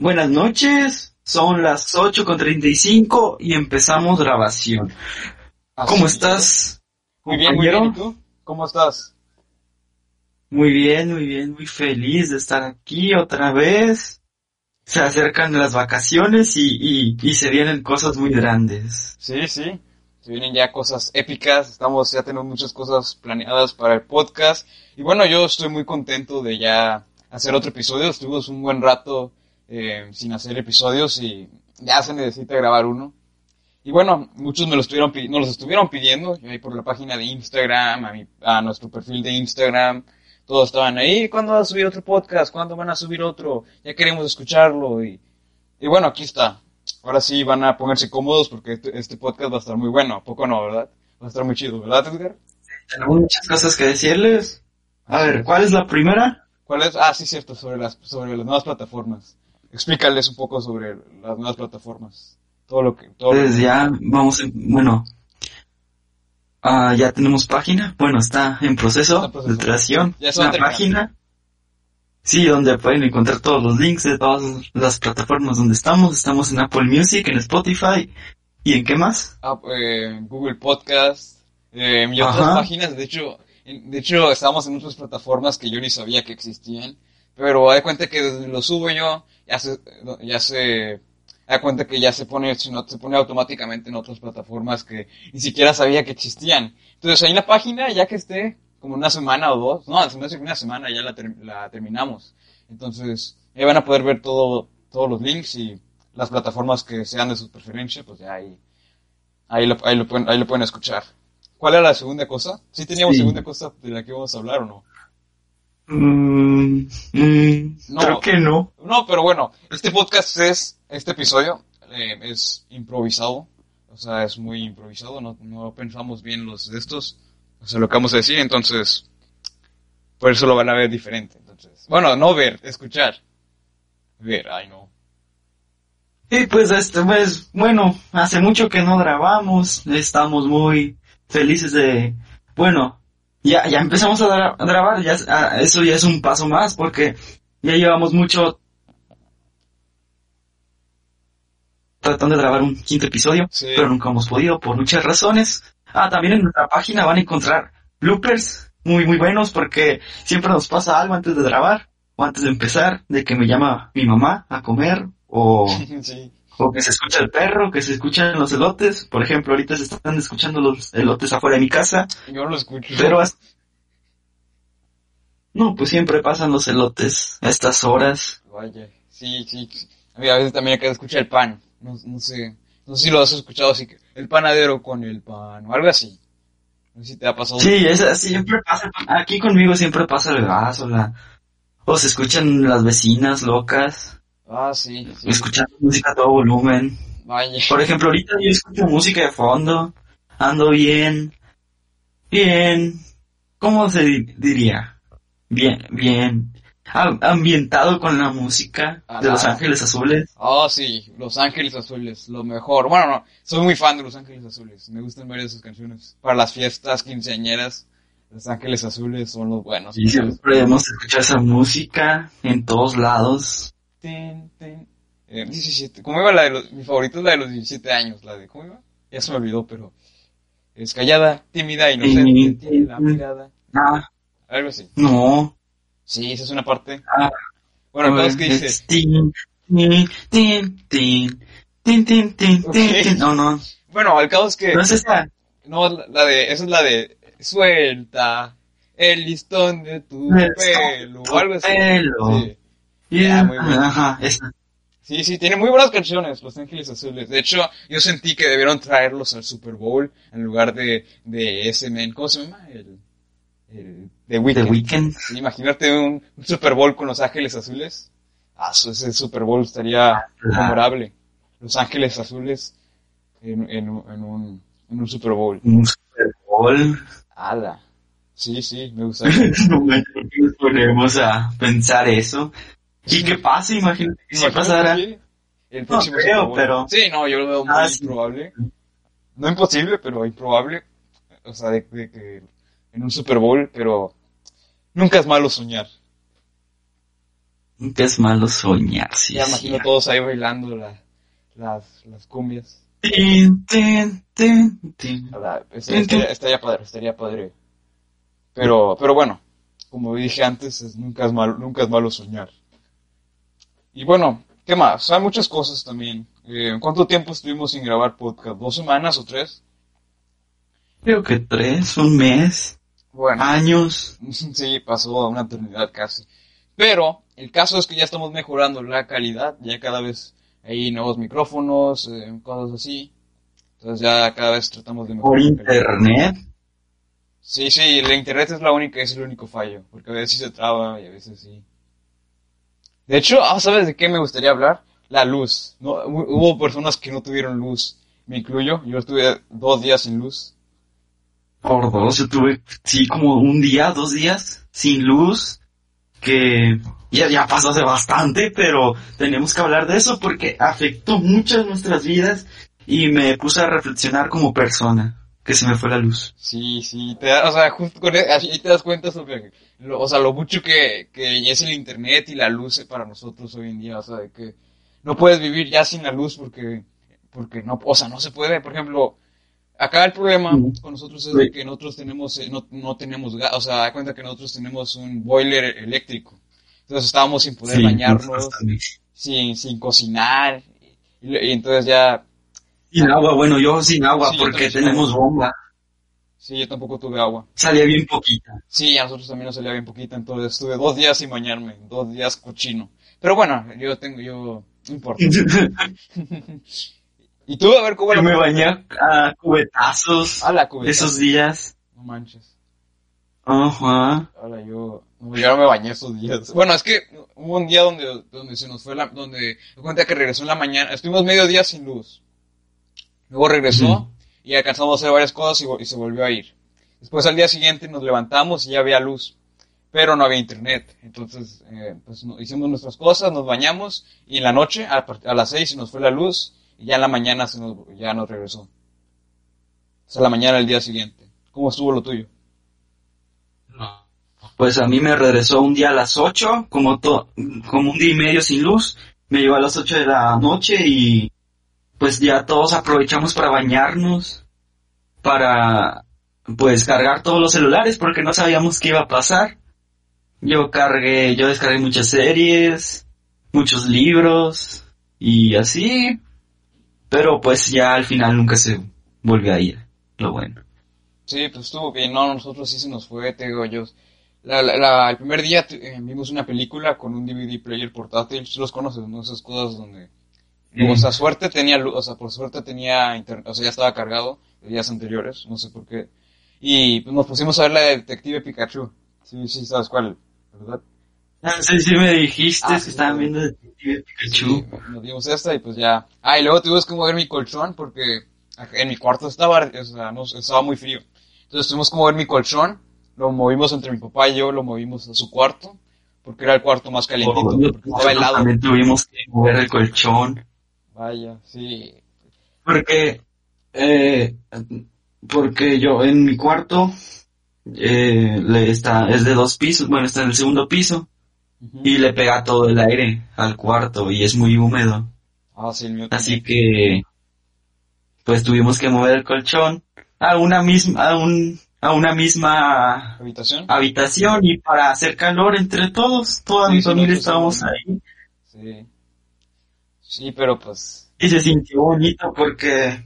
Buenas noches, son las 8 con 35 y empezamos grabación. Así ¿Cómo es. estás? Muy bien, muy bien. ¿Y tú? ¿Cómo estás? Muy bien, muy bien, muy feliz de estar aquí otra vez. Se acercan las vacaciones y, y, y se vienen cosas muy grandes. Sí, sí. Se vienen ya cosas épicas. Estamos, ya tenemos muchas cosas planeadas para el podcast. Y bueno, yo estoy muy contento de ya hacer otro episodio. Estuvimos un buen rato eh, sin hacer episodios y ya se necesita grabar uno. Y bueno, muchos me lo estuvieron, nos los estuvieron pidiendo, yo ahí por la página de Instagram, a, mi- a nuestro perfil de Instagram, todos estaban ahí, ¿cuándo va a subir otro podcast? ¿Cuándo van a subir otro? Ya queremos escucharlo y, y bueno, aquí está. Ahora sí van a ponerse cómodos porque este, este podcast va a estar muy bueno, ¿a poco no, verdad? Va a estar muy chido, ¿verdad, Edgar? Tenemos muchas cosas que decirles. A ver, ¿cuál es la primera? ¿Cuál es? Ah, sí, cierto, sobre las, sobre las nuevas plataformas. Explícales un poco sobre las nuevas plataformas. Todo lo que, todo lo Pues ya vamos, en- bueno, ah, ya tenemos página. Bueno, está en proceso, Está en proceso. de creación. Ya Una página. Sí, donde pueden encontrar todos los links de todas las plataformas donde estamos. Estamos en Apple Music, en Spotify. ¿Y en qué más? Ah, eh, Google Podcast eh, y otras Ajá. páginas. De hecho, en- de hecho, estamos en otras plataformas que yo ni sabía que existían. Pero hay cuenta que desde lo subo yo, ya se, ya se, da cuenta que ya se pone, si no, se pone automáticamente en otras plataformas que ni siquiera sabía que existían. Entonces ahí en la página, ya que esté como una semana o dos, no, hace una semana ya la, ter- la terminamos. Entonces, ahí van a poder ver todo, todos los links y las plataformas que sean de su preferencia, pues ya ahí, ahí lo, ahí lo pueden, ahí lo pueden escuchar. ¿Cuál era la segunda cosa? ¿Sí teníamos Sí. segunda cosa de la que íbamos a hablar o no? Mm, mm, No. Creo que no. No, pero bueno, este podcast es, este episodio eh, es improvisado, o sea, es muy improvisado, no, no pensamos bien los de estos, o sea, lo que vamos a decir, entonces, por eso lo van a ver diferente, entonces, bueno, no ver, escuchar, ver, ay no. Y pues este, pues, bueno, hace mucho que no grabamos. Estamos muy felices de, bueno, ya, ya empezamos a, gra- a grabar, ya, ah, eso ya es un paso más porque ya llevamos mucho tratando de grabar un quinto episodio, Sí. pero nunca hemos podido por muchas razones. Ah, también en nuestra página van a encontrar bloopers muy, muy buenos porque siempre nos pasa algo antes de grabar o antes de empezar, de que me llama mi mamá a comer o sí, o que se escucha el perro, que se escuchan los elotes. Por ejemplo, ahorita se están escuchando los elotes afuera de mi casa, yo no lo escucho. pero as- no, pues siempre pasan los elotes a estas horas. Vaya, sí, sí, sí. a mí a veces también acá se escucha el pan, no, no sé, no sé si lo has escuchado así, que el panadero con el pan, o algo así. No sé si te ha pasado. Sí, es así, siempre pasa, aquí conmigo siempre pasa el gas o la, o se escuchan las vecinas locas, Ah, sí, sí. escuchando música a todo volumen. Vaya. Por ejemplo, ahorita yo escucho música de fondo, ando bien, bien, ¿cómo se di- diría? Bien, bien, am- ambientado con la música de Los. Ángeles Azules. Ah, sí, Los Ángeles Azules, lo mejor. Bueno, no, soy muy fan de Los Ángeles Azules. Me gustan varias de sus canciones. Para las fiestas quinceañeras, Los Ángeles Azules son los buenos. Y siempre hemos escuchado esa música en todos lados. Tin, tin. Eh, 17. ¿Cómo iba la de los, mi favorito es la de los 17 años, la de, ¿cómo iba? Ya se me olvidó, pero es callada, tímida, inocente, tiene la mirada, Ah, algo así. no. Sí, esa es una parte. Ah, Bueno, entonces, ¿qué es dices? tin, tin, tin, tin, tin, tin, tin, Ok. tin, tin. No, no. Bueno, el caso es que, No es esa. no, la de, esa es la de, suelta el listón de tu El pelo, o algo así. pelo. Sí. Yeah, Ah, muy bueno. Ajá, esa. Sí, sí, tiene muy buenas canciones, Los Ángeles Azules. De hecho, yo sentí que debieron traerlos al Super Bowl en lugar de, de ese men. ¿Cómo se llama? El, el The The Weeknd. Sí, imagínate un, un Super Bowl con Los Ángeles Azules. Ah, ese Super Bowl estaría memorable. Los Ángeles Azules en, en, un- en un, en un Super Bowl. Un Super Bowl. ¡Hala! Sí, sí, me gustaría. No manches, ¿por qué nos ponemos a pensar eso? ¿Y qué pasa? Imagínate que si pasara. El No próximo creo, Bowl. pero- Sí, no, yo lo veo muy Ah, sí. improbable. No imposible, pero improbable. O sea, de, de que en un Super Bowl, pero nunca es malo soñar. Nunca es malo soñar, sí. ya sí. imagino todos ahí bailando la- las, las cumbias. Tin, tin, tin, es- estaría, estaría padre, estaría padre. Pero, pero bueno, como dije antes, es- nunca, es malo, nunca es malo soñar. Y bueno, ¿qué más? Hay muchas cosas también. Eh, ¿Cuánto tiempo estuvimos sin grabar podcast? ¿Dos semanas o tres? Creo que tres, un mes, Bueno, años. sí, pasó una eternidad casi. Pero el caso es que ya estamos mejorando la calidad, ya cada vez hay nuevos micrófonos, eh, cosas así. Entonces ya cada vez tratamos de Por mejorar. calidad. internet. Sí, sí, la internet es la única, es el único fallo, porque a veces sí se traba y a veces sí. De hecho, ah, ¿sabes de qué me gustaría hablar? La luz. No, hu- hubo personas que no tuvieron luz, me incluyo, yo estuve dos días sin luz. Por dos, yo tuve, sí, como un día, dos días, sin luz, que ya, ya pasó hace bastante, pero tenemos que hablar de eso porque afectó mucho nuestras vidas y me puse a reflexionar como persona, que se me fue la luz. Sí, sí, te da- o sea, justo con e- así te das cuenta sobre, lo, o sea, lo mucho que, que es el internet y la luz para nosotros hoy en día, o sea, de que no puedes vivir ya sin la luz porque, porque no, o sea, no se puede, por ejemplo, acá el problema con nosotros es de que nosotros tenemos, eh, no, no tenemos gas, o sea, da cuenta que nosotros tenemos un boiler eléctrico, entonces estábamos sin poder Sí, bañarnos, sin, sin cocinar, y, y entonces ya, Sin agua, bueno, yo sin agua Sí, porque tenemos bomba. sí, yo tampoco tuve agua. Salía bien poquita. Sí, a nosotros también nos salía bien poquita, entonces estuve dos días sin bañarme, dos días cochino. Pero bueno, yo tengo, yo, no importa. y tú, a ver cómo Yo me bañé a cubetazos A la cubeta. esos días. No manches. Ajá. Ahora yo, yo no me bañé esos días. Bueno, es que hubo un día donde, donde se nos fue la, donde, me cuenta que regresó en la mañana, estuvimos medio día sin luz. Luego regresó y alcanzamos a hacer varias cosas y, se volvió a ir. Después al día siguiente nos levantamos y ya había luz, pero no había internet. Entonces, eh, pues no- hicimos nuestras cosas, nos bañamos y en la noche, a, a las seis se nos fue la luz y ya en la mañana se nos, ya nos regresó. O sea, la mañana del día siguiente. ¿Cómo estuvo lo tuyo? Pues a mí me regresó un día a las 8, como, to como un día y medio sin luz. Me llevó a las 8 de la noche y pues ya todos aprovechamos para bañarnos, para pues cargar todos los celulares porque no sabíamos qué iba a pasar. Yo cargué, yo descargué muchas series, muchos libros y así, pero pues ya al final nunca se volvió a ir, lo bueno. Sí, pues estuvo bien, no, nosotros sí se nos fue, te digo yo. La, la- la- el primer día eh, vimos una película con un DVD player portátil, los conoces, ¿no? Esas cosas donde... Mm. O sea, suerte tenía luz, o sea, por suerte tenía internet, o sea, ya estaba cargado de días anteriores, no sé por qué. Y pues, nos pusimos a ver la de Detective Pikachu. Sí, sí, sabes cuál, ¿verdad? Ah, sí, sí me dijiste Ah, que sí, estaban sí. viendo Detective Pikachu. Sí, nos dimos esta y pues ya. Ah, y luego tuvimos que mover mi colchón porque en mi cuarto estaba, o sea, no, estaba muy frío. Entonces tuvimos que mover mi colchón, lo movimos entre mi papá y yo, lo movimos a su cuarto, porque era el cuarto más calientito, Por- porque estaba helado. También tuvimos que mover el colchón. Vaya, sí. Porque, eh, porque yo en mi cuarto, eh, le está, es de dos pisos, bueno, está en el segundo piso, y le pega todo el aire al cuarto, y es muy húmedo. Ah, sí, el mío Así que, pues tuvimos que mover el colchón a una misma, a un, a una misma ¿Habitación? habitación y para hacer calor entre todos, toda Sí, mi familia nosotros estábamos ahí. Sí. Sí, pero pues... Y se sintió bonito porque,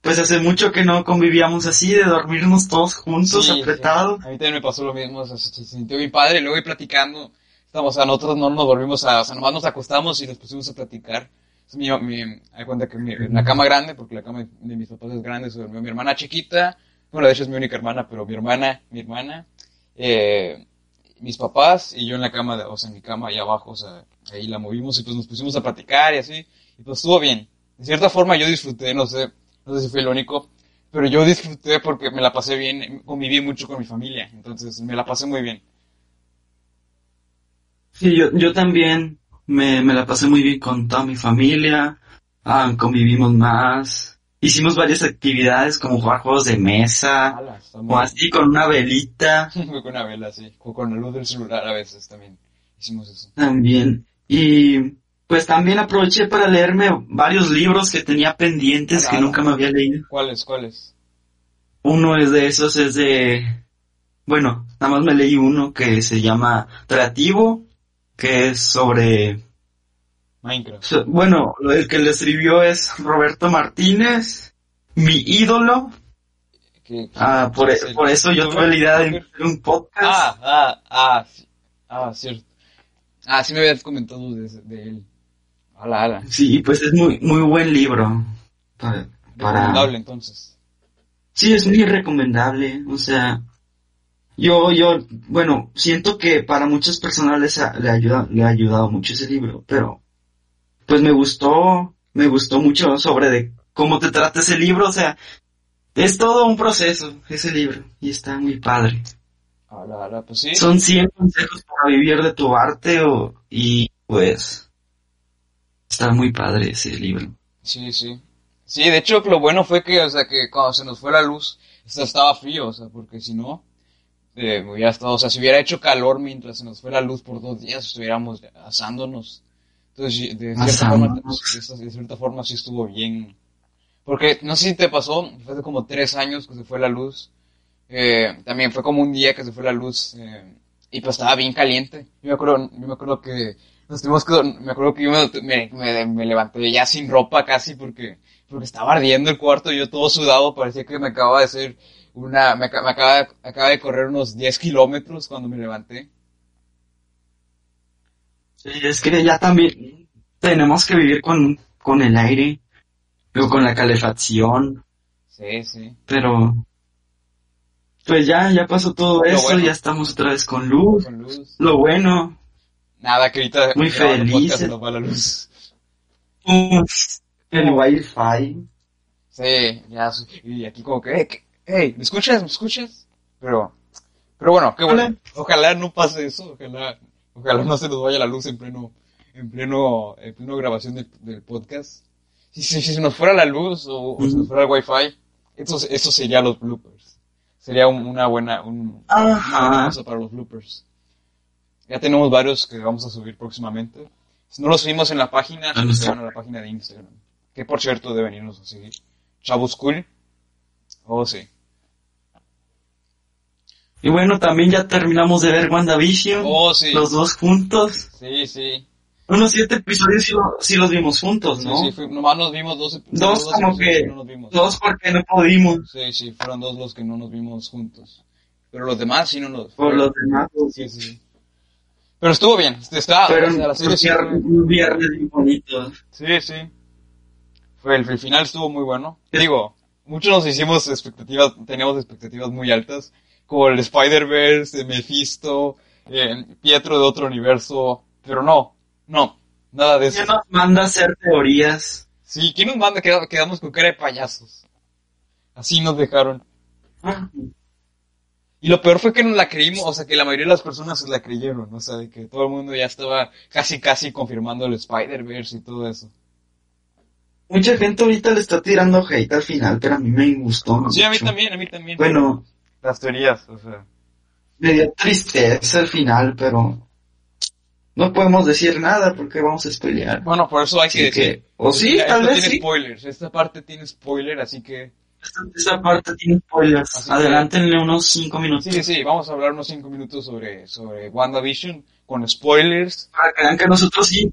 pues hace mucho que no convivíamos así, de dormirnos todos juntos, sí, sí. apretados. A mí también me pasó lo mismo, o sea, se, sintió bien padre, luego ahí platicando, estamos, o sea, nosotros no nos volvimos a, o sea, nomás nos acostamos y nos pusimos a platicar. Entonces, mi, mi, hay cuenta que mi, en la cama grande, porque la cama de mis papás es grande, se durmió mi hermana chiquita, bueno, de hecho es mi única hermana, pero mi hermana, mi hermana, eh, mis papás y yo en la cama, de, o sea, en mi cama ahí abajo, o sea, ahí la movimos y pues nos pusimos a platicar y así, y pues estuvo bien. De cierta forma yo disfruté, no sé, no sé si fui el único, pero yo disfruté porque me la pasé bien, conviví mucho con mi familia, entonces me la pasé muy bien. Sí, yo, yo también me, me la pasé muy bien con toda mi familia, ah, convivimos más, hicimos varias actividades como jugar juegos de mesa, o así con una velita Fue con una vela, sí, o con la luz del celular a veces también hicimos eso. también. Y pues también aproveché para leerme varios libros que tenía pendientes que nunca me había leído. ¿Cuáles, cuáles? Uno es de esos, es de, bueno, nada más me leí uno que se llama Creativo, que es sobre Minecraft. Bueno, el que le escribió es Roberto Martínez, mi ídolo. Ah, por, es el- por eso yo tuve la idea de hacer un podcast. Ah, ah, ah, ah, cierto. Ah, sí me habías comentado de, de él. Ala, ala. Sí, pues es muy, muy buen libro. Para, para- Recomendable entonces. Sí, es muy recomendable. O sea, yo, yo, bueno, siento que para muchas personas les ha, le, ayuda, le ha ayudado mucho ese libro, pero pues me gustó, me gustó mucho sobre de cómo te trata ese libro. O sea, es todo un proceso ese libro y está muy padre. Ala, pues sí. Son 100 consejos para vivir de tu arte o, y pues está muy padre ese libro. Sí, sí. Sí, de hecho lo bueno fue que, o sea, que cuando se nos fue la luz, estaba frío, o sea, porque si no, eh, hubiera estado, o sea, si hubiera hecho calor mientras se nos fue la luz por dos días, estuviéramos asándonos. Entonces, de cierta forma, de esta- de cierta forma sí estuvo bien. Porque, no sé si te pasó, fue hace como tres años que se fue la luz. Eh, también fue como un día que se fue la luz, eh, y pues estaba bien caliente. Yo me acuerdo, yo me acuerdo que nos tuvimos que, me acuerdo que yo me, me, me- levanté ya sin ropa casi porque, porque estaba ardiendo el cuarto y yo todo sudado, parecía que me acaba de hacer una, me, me acaba, acaba de correr unos 10 kilómetros cuando me levanté. Sí, es que ya también tenemos que vivir con, con el aire, o con la calefacción, Sí, sí. pero pues ya, ya pasó todo Lo eso, bueno. ya estamos otra vez con luz. Con luz. Lo bueno, Nada, que ahorita Muy nos va la luz. el wifi. Sí, ya, y aquí como que, hey, que- hey, ¿me escuchas? ¿Me escuchas? Pero, pero bueno, qué bueno. Ojalá no pase eso, ojalá, ojalá no se nos vaya la luz en pleno, en pleno, en pleno grabación del, del podcast. Si, si, si se nos fuera la luz o, o se nos fuera el wifi, eso, eso sería los bloopers. Sería un- una buena, un, una Ajá. buena cosa para los bloopers. Ya tenemos varios que vamos a subir próximamente. Si no los subimos en la página, A se van a la página de Instagram. Que por cierto deben irnos a seguir. Chavos Cool. Oh, sí. Y bueno, también ya terminamos de ver WandaVision, Oh, sí. los dos juntos. Sí, sí. Unos siete episodios sí, lo- sí los vimos juntos, Sí, ¿no? sí, fue- nomás nos vimos dos, ep- Dos como episodios que- no nos vimos. Dos porque no pudimos, Sí, sí, fueron dos los que no nos vimos juntos. Pero los demás sí no nos... por los demás. Sí, sí, sí. Pero estuvo bien. Está, Pero o sea, un sí viernes, fue- un viernes bien bonito. Sí, sí. Fue el, el final estuvo muy bueno. Digo, muchos nos hicimos expectativas, teníamos expectativas muy altas, como el Spider-Verse, de Mephisto, eh, Pietro de otro universo, pero no, no, nada de eso. Ya nos manda a hacer teorías. Sí, ¿quién nos manda? Queda- Quedamos con cara de payasos. Así nos dejaron. Ah, Y lo peor fue que nos la creímos, o sea, que la mayoría de las personas se la creyeron, o sea, de que todo el mundo ya estaba casi, casi confirmando el Spider-Verse y todo eso. Mucha gente ahorita le está tirando hate al final, pero a mí me gustó Sí, a mí mucho. también, a mí también. Bueno, Las teorías, o sea. me dio tristeza al final, pero no podemos decir nada porque vamos a spoilear. Bueno, por eso hay que Así decir. que, o sí, tal esto vez tiene sí. spoilers, esta parte tiene spoiler, así que... Esta, esta parte tiene spoilers. Así que- Adelántenle unos cinco minutos. Sí, sí, vamos a hablar unos 5 minutos sobre, sobre WandaVision, con spoilers. Para que vean que nosotros sí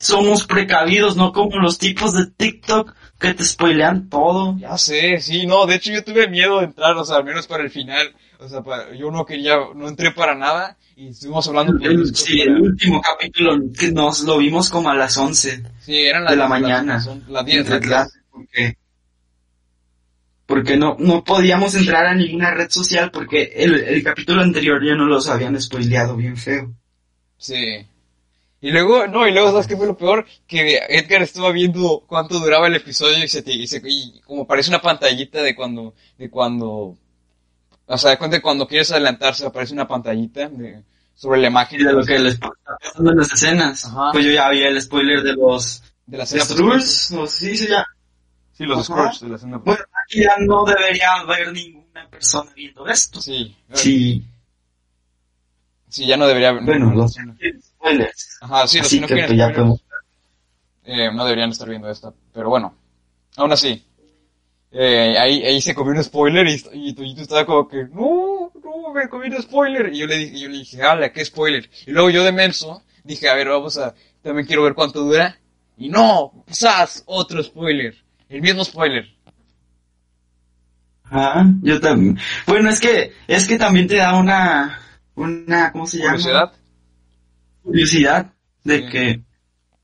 somos precavidos, no como los tipos de TikTok que te spoilean todo. Ya sé, sí, no, de hecho yo tuve miedo de entrar, o sea, al menos para el final, o sea, para- yo no quería, no entré para nada, y estuvimos hablando El, sí, el último capítulo que nos lo vimos como a las 11 Sí, eran de las la las- mañana. Las, las 10, entre las 10. clase, porque, porque no, no podíamos entrar a ninguna red social porque el, el capítulo anterior ya no los habían spoileado bien feo. Sí. Y luego, no, y luego, ¿sabes qué fue lo peor? Que Edgar estaba viendo cuánto duraba el episodio y se, y se y como parece una pantallita de cuando, de cuando, o sea, de cuando quieres adelantarse aparece una pantallita de, sobre la imagen de lo que les está pasando en las escenas. Ajá. Pues yo ya vi el spoiler de los de la escena Skrulls, o sí, sí, ya. Sí, los Ajá. Skrulls de la escena Bueno, aquí ya no debería haber ninguna persona viendo esto. Sí, Sí, sí, ya no debería haber. bueno, los spoilers. sí, los Así que no que quieren pues, ya spoilers, podemos... eh, no deberían estar viendo esta, pero bueno, aún así, eh, ahí, ahí se comió un spoiler y, y Toyito estaba como que, no, no, me comí un spoiler, y yo le dije, yo le dije, hala, qué spoiler, y luego yo de menso, dije, a ver, vamos a, también quiero ver cuánto dura, y no, quizás otro spoiler, el mismo spoiler, Ajá, yo también. Bueno, es que, es que también te da una, una, ¿cómo se llama? curiosidad, Curiosidad de Sí. que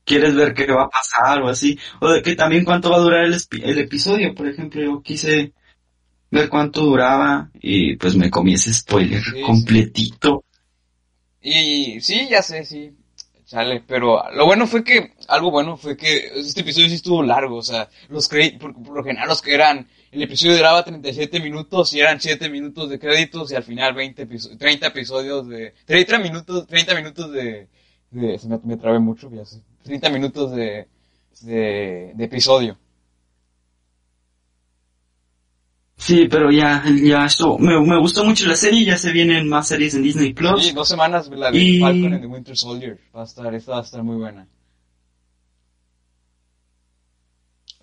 quieres ver qué va a pasar o así. O de que también cuánto va a durar el, episodio. Por ejemplo, yo quise ver cuánto duraba y pues me comí ese spoiler Sí, sí. completito. Y sí, ya sé, sí. Chale, pero lo bueno fue que, algo bueno fue que este episodio sí estuvo largo, o sea, los créditos, por, por lo general los que eran, el episodio duraba 37 minutos y eran 7 minutos de créditos y al final 20 episo- 30 episodios de, 30 minutos, 30 minutos de, de se me, me trabé mucho, ya sé, 30 minutos de, de, de episodio. Sí, pero ya, ya esto, me, me gustó mucho la serie, ya se vienen más series en Disney Plus. Y dos semanas la de Y- Falcon and the Winter Soldier, va a estar, esta va a estar muy buena.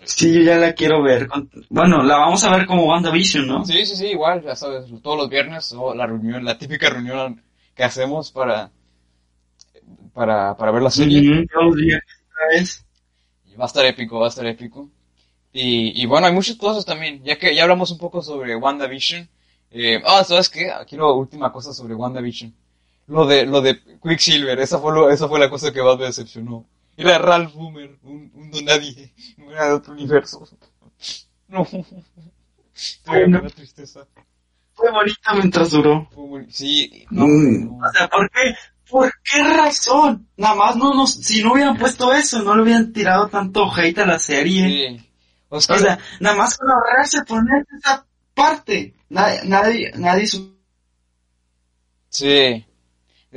Sí, yo ya la quiero ver. Bueno, la vamos a ver como WandaVision, ¿no? Sí, sí, sí, igual, ya sabes, todos los viernes, o la reunión, la típica reunión que hacemos para, para, para ver la serie. Ujú, todos los días, otra vez. Y va a estar épico, va a estar épico. Y, y bueno, hay muchas cosas también, ya que ya hablamos un poco sobre WandaVision. Eh, ah, ¿sabes qué? Quiero última cosa sobre WandaVision. Lo de, lo de Quicksilver, esa fue, lo, esa fue la cosa que más me decepcionó. Era Ralph Boomer, un, un don nadie, no era de otro universo. No. Me da tristeza. Fue bonita mientras duró. Fue Sí, no, Mm, no. O sea, ¿por qué? ¿Por qué razón? Nada más no nos, si no hubieran puesto eso, no le hubieran tirado tanto hate a la serie. Sí. O sea, O sea, nada más con ahorrarse poner esa parte. Nadie, nadie, nadie sí.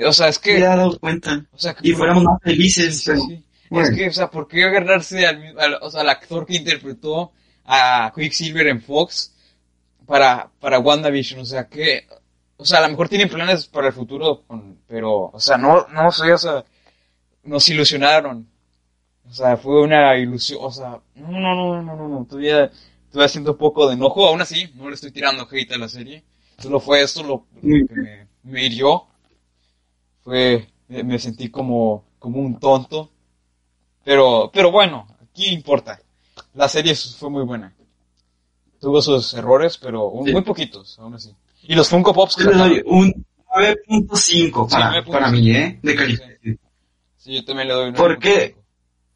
O sea, es que, dado cuenta. o sea, que Y fuéramos más felices. sí, pero- sí. Bueno. Es que, o sea, ¿por qué agarrarse al, al- o sea, al actor que interpretó a Quicksilver en Fox para, para WandaVision? O sea, que, o sea, a lo mejor tienen planes para el futuro, pero, o sea, no, no sé, o sea, nos ilusionaron. O sea, fue una ilusión, o sea, no, no, no, no, no, no, todavía, todavía siento un poco de enojo, aún así, no le estoy tirando hate a la serie. Solo fue esto lo, lo que me, me hirió. Fue, me sentí como, como un tonto. Pero, pero bueno, aquí importa. La serie fue muy buena. Tuvo sus errores, pero un- Sí. muy poquitos, aún así. Y los Funko Pops que Yo le doy un 9.5 Sí, para, 9.5. para mí, ¿eh? De Sí, calificación. Sí, yo también le doy un ¿Por qué?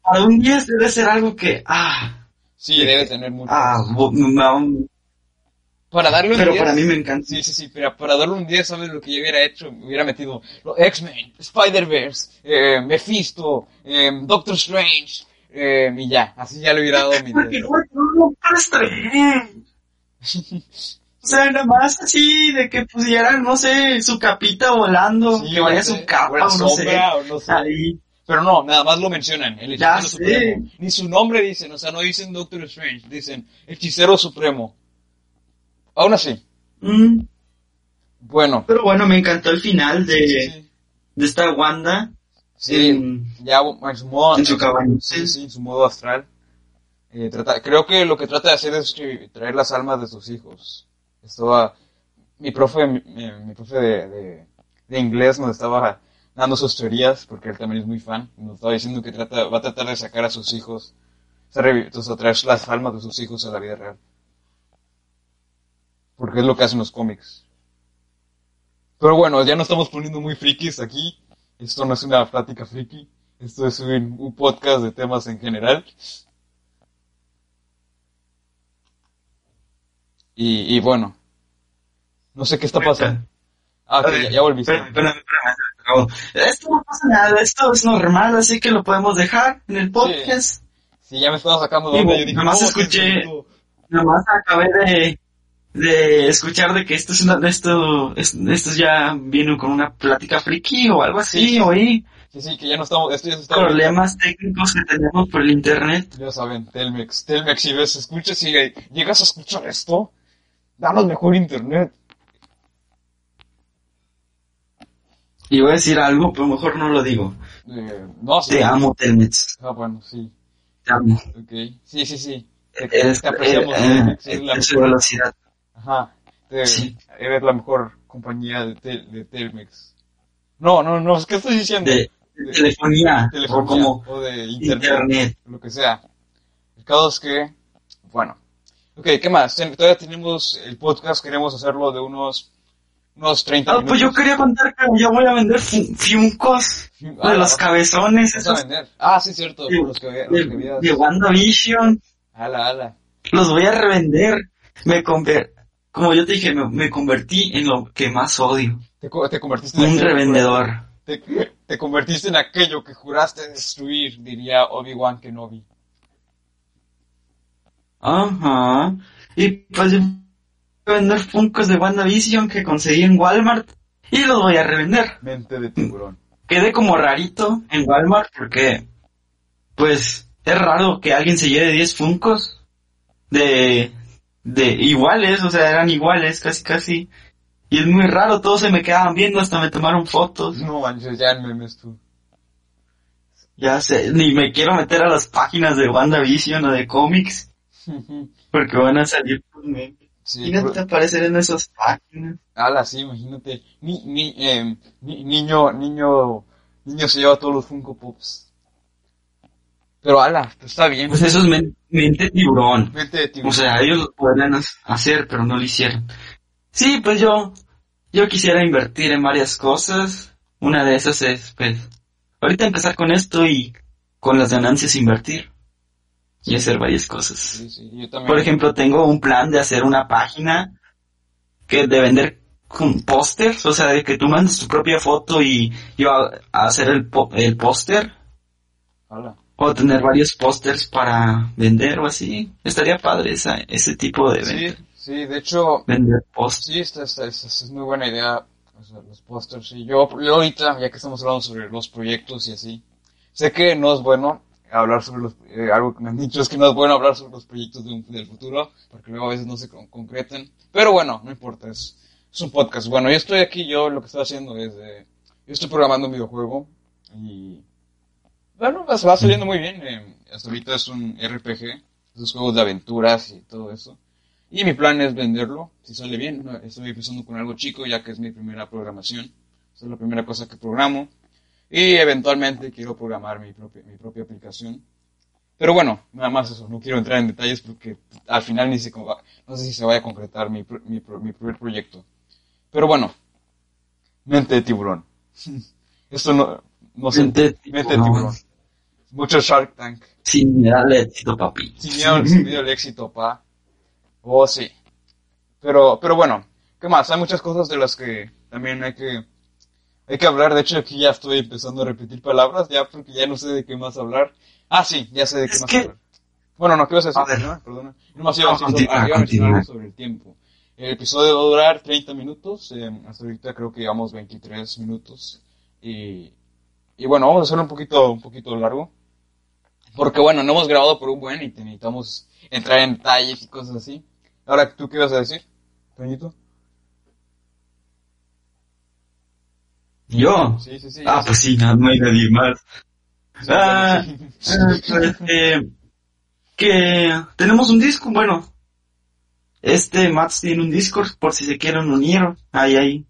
Para un 10 debe ser algo que, ah, Sí, debe tener mucho. ah, no, para darle un pero 10. para mí me encanta. Sí, sí, sí, pero para darle un 10, ¿sabes lo que yo hubiera hecho? Me hubiera metido los X-Men, Spider-Verse, eh, Mephisto, eh, Doctor Strange, eh, y ya, así ya le hubiera dado mi Porque 10. no, no, no, para estrenar. O sea, nada más así de que pusieran, no sé, su capita volando, Sí, que vaya sé, su capa o no sé. sombra, o no sé. Ahí. Pero no, nada más lo mencionan, el Ya hechicero sé. supremo. Ni su nombre dicen, o sea, no dicen Doctor Strange, dicen hechicero supremo. Aún así, Mm, bueno. pero bueno, me encantó el final de, Sí, de esta Wanda. sí, en- ya en su modo, en su cabaña. Sí, sí, en su modo astral. Eh, trata, creo que lo que trata de hacer es traer las almas de sus hijos. Estaba, mi profe, mi, profe de, de, de inglés nos estaba dando sus teorías, porque él también es muy fan, y nos estaba diciendo que trata, va a tratar de sacar a sus hijos, o sea, traer las almas de sus hijos a la vida real. Porque es lo que hacen los cómics. Pero bueno, ya nos estamos poniendo muy frikis aquí. Esto no es una plática friki. Esto es un, un podcast de temas en general. Y, y bueno, no sé qué está pasando. Ah, ya, ya volviste. Espérame, espérame, espérame. pero esto no pasa nada, esto es normal, así que lo podemos dejar en el podcast. Sí, ya me estaba sacando de onda, yo dije, nomás "Oh, escuché- qué bonito". Nomás acabé de, de escuchar de que esto es una, esto, es- esto ya vino con una plática friki o algo así, Sí. oí Sí, sí, que ya no estamos, esto ya se está problemas técnicos que tenemos por el internet. Ya saben, Telmex, Telmex, si ves, escuchas y llegas a escuchar esto, danos mejor internet. Y voy a decir algo, pero mejor no lo digo. Eh, no, sí. Te amo, Telmex. Ah, bueno, sí. Te amo. Ok. Sí, sí, sí. Te, Eres, te apreciamos, eh, Telmex, eh, la eres su mejor. velocidad. Ajá. Te- Sí. Eres la mejor compañía de, tel- de Telmex. No, no, no, ¿qué estoy diciendo? De, de telefonía, telefonía o como o de internet, internet. lo que sea. El caso es que, bueno. Ok, ¿qué más? Todavía tenemos el podcast, queremos hacerlo de unos, unos 30 Ah, minutos. pues yo quería contar que ya voy a vender fu- fiuncos Ah, de los ¿vas- cabezones vas a esos vender? Ah, sí, cierto, de, los que, los de, que veas. de WandaVision. Ala, ala. Los voy a revender. Me conver como yo te dije, me, me convertí en lo que más odio. Te, co- te convertiste en Un revendedor. te convertiste en aquello que juraste destruir, diría Obi-Wan Kenobi. Ajá. Y pues yo voy a vender Funkos de WandaVision que conseguí en Walmart. Y los voy a revender. Mente de tiburón. Quedé como rarito en Walmart porque, pues, es raro que alguien se lleve 10 Funkos de, de iguales, o sea, eran iguales, casi casi. Y es muy raro, todos se me quedaban viendo, hasta me tomaron fotos. No manches, ya memes tú. Ya sé, ni me quiero meter a las páginas de WandaVision o de cómics, porque van a salir con memes. sí, Imagínate pero- aparecer en esas páginas. ala, sí, imagínate. Ni, ni, em, ni- niño, niño, niño se lleva todos los Funko Pops. Pero ala, está bien. Pues eso es men- mente tiburón. Mente de tiburón. O sea, ellos lo podrían hacer, pero no lo hicieron. Sí, pues yo, yo quisiera invertir en varias cosas. Una de esas es, pues, ahorita empezar con esto y con las ganancias invertir. Y hacer varias cosas. Sí, sí, yo también. Por ejemplo, tengo un plan de hacer una página que de vender con pósters, o sea, de que tú mandes tu propia foto y yo a, a hacer el, el póster, Ala. O tener varios pósters para vender o así. Estaría padre esa, ese tipo de Sí, venta. sí, de hecho, Vender pósters. Sí, esta, esta, esta- esta es muy buena idea. o sea, los pósters. Y yo, yo ahorita, ya que estamos hablando sobre los proyectos y así, sé que no es bueno hablar sobre los, eh, algo que me han dicho es que no es bueno hablar sobre los proyectos de un- del futuro, porque luego a veces no se con- concretan. Pero bueno, no importa, es, es un podcast. Bueno, yo estoy aquí, yo lo que estoy haciendo es, eh, yo estoy programando un videojuego y, bueno, va, va saliendo muy bien. eh, hasta ahorita es un RPG, esos juegos de aventuras y todo eso. Y mi plan es venderlo, si sale bien. Estoy empezando con algo chico, ya que es mi primera programación. Esa es la primera cosa que programo. Y eventualmente quiero programar mi propia, mi propia aplicación. Pero bueno, nada más eso. No quiero entrar en detalles porque al final ni se, no sé si se vaya a concretar mi, mi, mi primer proyecto. Pero bueno, mente de tiburón. Esto no, no sé. Mente de Mente de tiburón. Mucho Shark Tank. Sin darle éxito, papi. Sin miedo, sin miedo al éxito, pa. Oh, sí. Pero, pero bueno, ¿qué más? Hay muchas cosas de las que también hay que, hay que hablar. De hecho, aquí ya estoy empezando a repetir palabras, ya porque ya no sé de qué más hablar. Ah, sí, ya sé de qué Es más que- hablar. Bueno, no, ¿qué vas a decir? A ver. Perdona, perdona. No más iba a decir sobre, sobre el tiempo. El episodio va a durar 30 minutos. eh, hasta ahorita creo que llevamos 23 minutos. Y, y bueno, vamos a hacerlo un poquito, un poquito largo. Porque bueno, no hemos grabado por un buen y necesitamos entrar en detalles y cosas así. Ahora, ¿tú qué vas a decir, Toñito? ¿Yo? Sí, sí, sí. Ah, pues sí, no, no hay nadie más. Sí, ah, sí. Ah, pues, eh, que tenemos un disco, bueno. Este Mats tiene un Discord por si se quieren unir. Ahí hay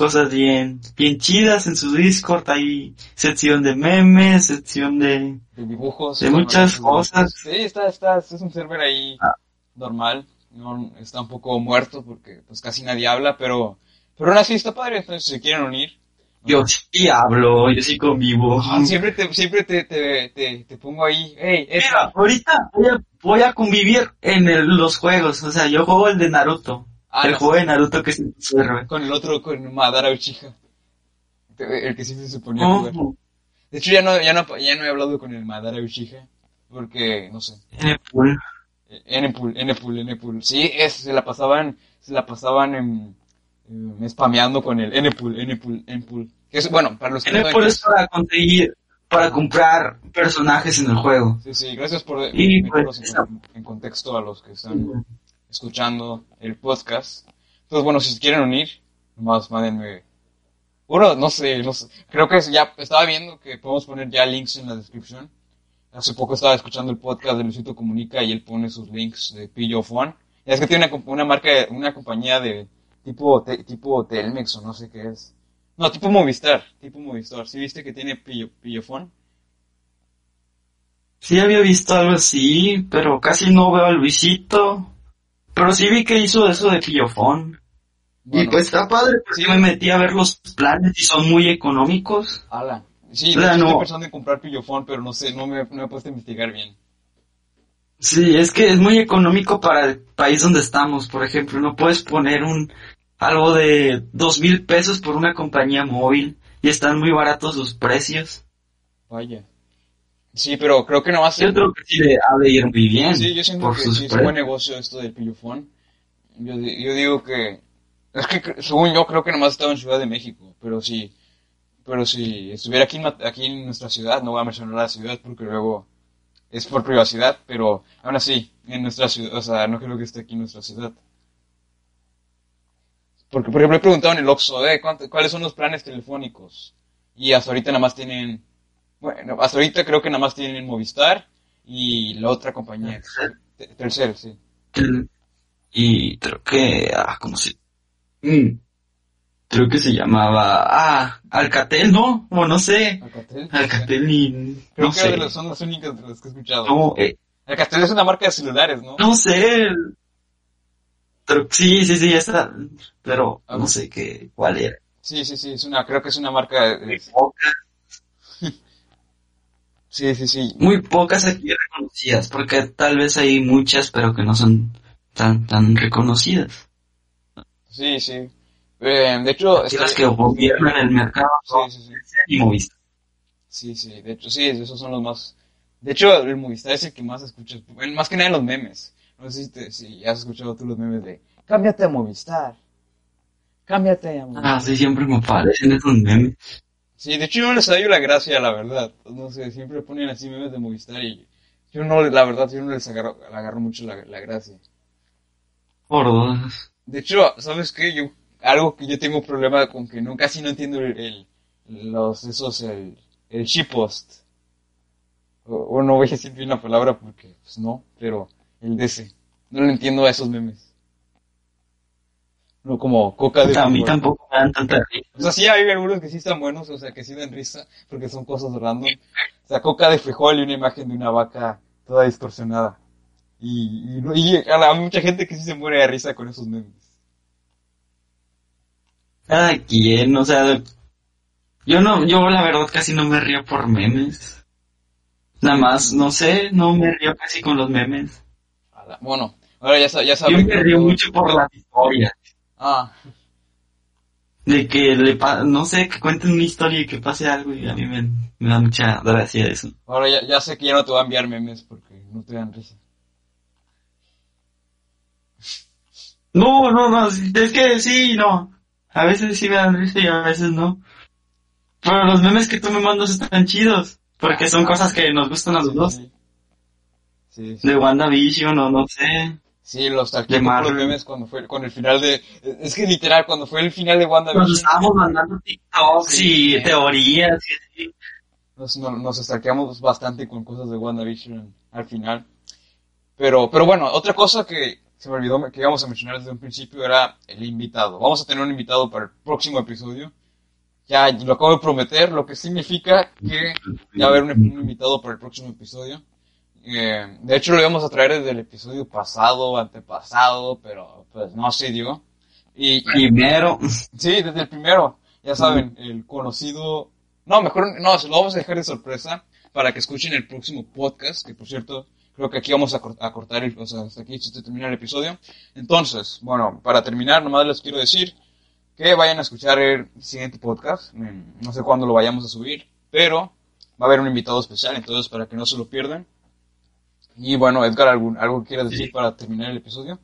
cosas bien, bien chidas en su Discord. Hay sección de memes, sección de... de dibujos. de muchas cosas. Sí, está, está, es un server ahí Ah. normal. No, está un poco muerto porque pues casi nadie habla, pero, pero aún así está padre. Entonces, si se quieren unir, Yo sí hablo, yo sí convivo. ah, siempre te, siempre te, te, te, te pongo ahí, hey, Mira, ahorita voy a, voy a convivir en el- los juegos. O sea, yo juego el de Naruto. Ah, el no, juego de Naruto que el server. con el otro, con Madara Uchiha. El que sí se ponía a jugar. Oh, De hecho, ya no, ya no, ya no he hablado con el Madara Uchiha. Porque, no sé. en el pool. Enepul, Enepul, Enepul. Sí, es, se la pasaban, se la pasaban en, en- spameando con el Enepul, Enepul. Que es, bueno, para los que En el no pool saben es para conseguir, para comprar personajes en el juego. Sí, sí, gracias por Y, meterlos pues, en, en contexto a los que están escuchando el podcast. Entonces, bueno, si se quieren unir, nomás mándenme. Uno, no sé, no sé. Creo que ya estaba viendo que podemos poner ya links en la descripción. Hace poco estaba escuchando el podcast de Luisito Comunica y él pone sus links de Pillo. Y es que tiene una, una marca, una compañía de tipo, te- tipo Telmex o no sé qué es. No, tipo Movistar, tipo Movistar. ¿Sí viste que tiene Pillo, Pillofón? Sí había visto algo así, pero casi no veo a Luisito. Pero sí vi que hizo eso de pillofón. y Bueno, pues está padre, porque sí. me metí a ver los planes y son muy económicos. ala. Sí, O sea, no. estoy pensando en comprar Pillofón, pero no sé, no me, no me he puesto a investigar bien. Sí, es que es muy económico para el país donde estamos. Por ejemplo, no puedes poner un algo de dos mil pesos por una compañía móvil y están muy baratos sus precios. Vaya. Sí, pero creo que nomás... Yo creo que sí le ha de ir muy bien Sí, yo siento que sí es un buen negocio esto del pillofón. Yo, di- yo digo que... Es que según yo creo que nomás estaba en Ciudad de México, pero si... Pero si estuviera aquí en, aquí en nuestra ciudad, no voy a mencionar la ciudad porque luego es por privacidad, pero aún así, en nuestra ciudad, o sea, no creo que esté aquí en nuestra ciudad. Porque, por ejemplo, he preguntado en el Oxxo, eh, ¿cuánto- ¿cuáles son los planes telefónicos? Y hasta ahorita nada más tienen... Bueno, hasta ahorita creo que nada más tienen Movistar y la otra compañía. Te- Telcel, sí. Y creo que, ah, ¿cómo se? Mm, creo que se llamaba, ah, Alcatel, ¿no? O no sé. Alcatel. Alcatel y, Creo no que sé. son las únicas de las que he escuchado. No, eh, Alcatel es una marca de celulares, ¿no? no sé. Pero sí, sí, sí, esa, pero Ah. no sé qué, cuál era. Sí, sí, sí, es una, creo que es una marca de... sí, sí, sí. muy pocas aquí reconocidas, porque tal vez hay muchas, pero que no son tan, tan reconocidas. Sí, sí. Eh, de hecho, Aquí está- las que gobiernan el mercado son Sí, sí, sí. y Movistar. Sí, sí, de hecho, sí, esos son los más... De hecho, el Movistar es el que más escuchas, bueno, más que nada en los memes. No sé si, te- si has escuchado tú los memes de, cámbiate a Movistar. Cámbiate a Movistar. Ah, sí, siempre me aparecen esos memes. Sí, de hecho yo no les hallo la gracia, la verdad. No sé, siempre ponen así memes de Movistar y yo no, la verdad, yo no les agarro, mucho la, la gracia. Por dos. De hecho, ¿sabes qué? Yo, algo que yo tengo problema con que no, casi no entiendo el, el- los, esos, el, el shitpost. O, o no voy a decir bien la palabra porque, pues no, pero el ese. No le entiendo a esos memes. No como coca de A mí tampoco me dan tanta risa. O sea, sí hay algunos que sí están buenos, o sea, que sí dan risa, porque son cosas random. O sea, coca de frijol y una imagen de una vaca toda distorsionada. Y, y, no- y hay mucha gente que sí se muere de risa con esos memes. Cada quien, o sea, yo no, yo la verdad casi no me río por memes. Nada más, no sé, no me río casi con los memes. Bueno, ahora ya, ya Yo saben. me que río mucho por la historia. Ah, De que le pa no sé, que cuenten una historia y que pase algo y a mí me, me da mucha gracia eso. ahora ya, ya sé que ya no te voy a enviar memes porque no te dan risa. No, no, no, es que sí, no. A veces sí me dan risa y a veces no. Pero los memes que tú me mandas están chidos. Porque son cosas que nos gustan a los dos. Sí. sí. De WandaVision o no sé. Sí, los De talqué por los Marvel. memes cuando fue, con el final de, es que literal, cuando fue el final de Nos WandaVision, estábamos mandando TikToks Sí. y teorías y nos, no- nos stalkeamos bastante con cosas de WandaVision al final. Pero, pero bueno, otra cosa que se me olvidó que íbamos a mencionar desde un principio era el invitado. Vamos a tener un invitado para el próximo episodio. Ya lo acabo de prometer, lo que significa que ya va a haber un, un invitado para el próximo episodio. Eh, de hecho, lo íbamos a traer desde el episodio pasado, antepasado, pero pues no se dio. Y, y- Primero, Sí, desde el primero. Ya saben, el conocido... No, mejor no, se lo vamos a dejar de sorpresa para que escuchen el próximo podcast, que por cierto, creo que aquí vamos a, cort- a cortar el... O sea, hasta aquí se termina el episodio. Entonces, bueno, para terminar, nomás les quiero decir que vayan a escuchar el siguiente podcast. Mm, No sé cuándo lo vayamos a subir, pero va a haber un invitado especial, entonces para que no se lo pierdan. Y bueno, Edgar, ¿algún, ¿algo que quieras decir Sí. para terminar el episodio?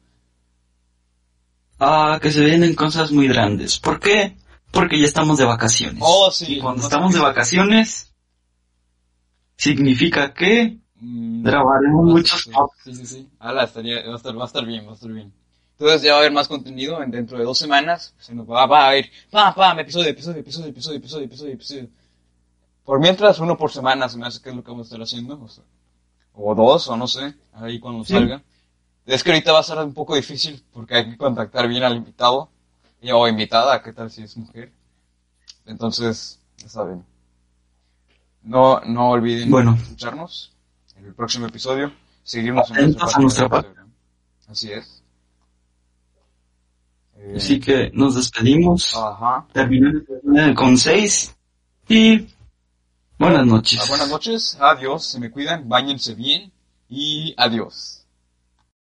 Ah, que se vienen cosas muy grandes. ¿Por qué? Porque ya estamos de vacaciones. Oh, sí. Y cuando No estamos sé de vacaciones, significa que Mm, grabaremos no muchos sí. Sí, sí, sí. Ala, estaría, va a estar, va a estar bien, va a estar bien. Entonces ya va a haber más contenido en dentro de dos semanas. Se nos va, va a ir, pam, pam, episodio, episodio, episodio, episodio, episodio, episodio, episodio. Por mientras, uno por semana se me hace que es lo que vamos a estar haciendo. O, sea, o dos, o no sé, ahí cuando Sí. salga. Es que ahorita va a ser un poco difícil porque hay que contactar bien al invitado. Y, o invitada, ¿qué tal si es mujer? Entonces, está bien. No, no olviden Bueno. escucharnos en el próximo episodio. Seguirnos en Atentos a nuestra página. Así es. Eh, Así que nos despedimos. Ajá. Terminamos con seis. Y buenas noches. Ah, buenas noches, adiós, se me cuidan, bañense bien y adiós.